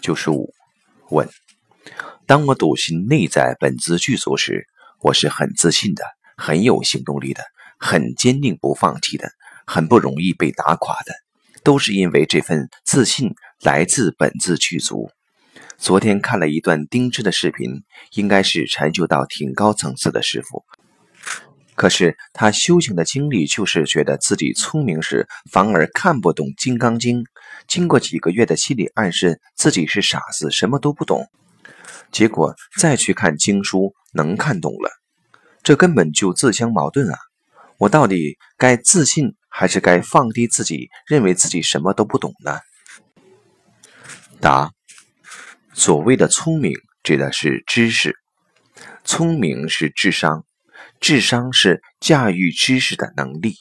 九十五问：当我笃信内在本自具足时，我是很自信的，很有行动力的，很坚定不放弃的，很不容易被打垮的，都是因为这份自信来自本自具足。昨天看了一段丁芝的视频，应该是禅修到挺高层次的师傅。可是他修行的经历，就是觉得自己聪明时，反而看不懂《金刚经》。经过几个月的心理暗示，自己是傻子，什么都不懂。结果再去看经书，能看懂了。这根本就自相矛盾啊！我到底该自信，还是该放低自己，认为自己什么都不懂呢？答：所谓的聪明，指的是知识。聪明是智商。智商是驾驭知识的能力，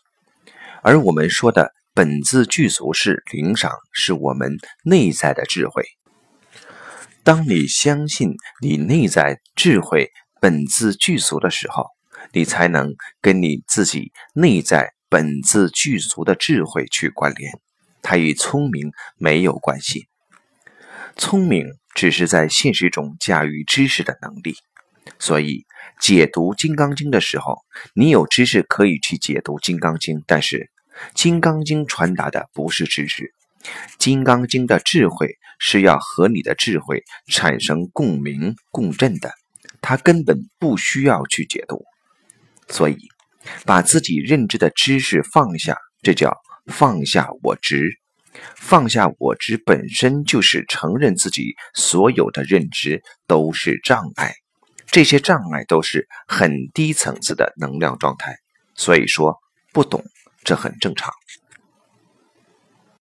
而我们说的本自具足是灵赏，是我们内在的智慧。当你相信你内在智慧本自具足的时候，你才能跟你自己内在本自具足的智慧去关联，它与聪明没有关系。聪明只是在现实中驾驭知识的能力，所以。解读《金刚经》的时候，你有知识可以去解读《金刚经》，但是《金刚经》传达的不是知识，《金刚经》的智慧是要和你的智慧产生共鸣共振的，它根本不需要去解读。所以，把自己认知的知识放下，这叫放下我执。放下我执本身就是承认自己所有的认知都是障碍。这些障碍都是很低层次的能量状态，所以说不懂，这很正常。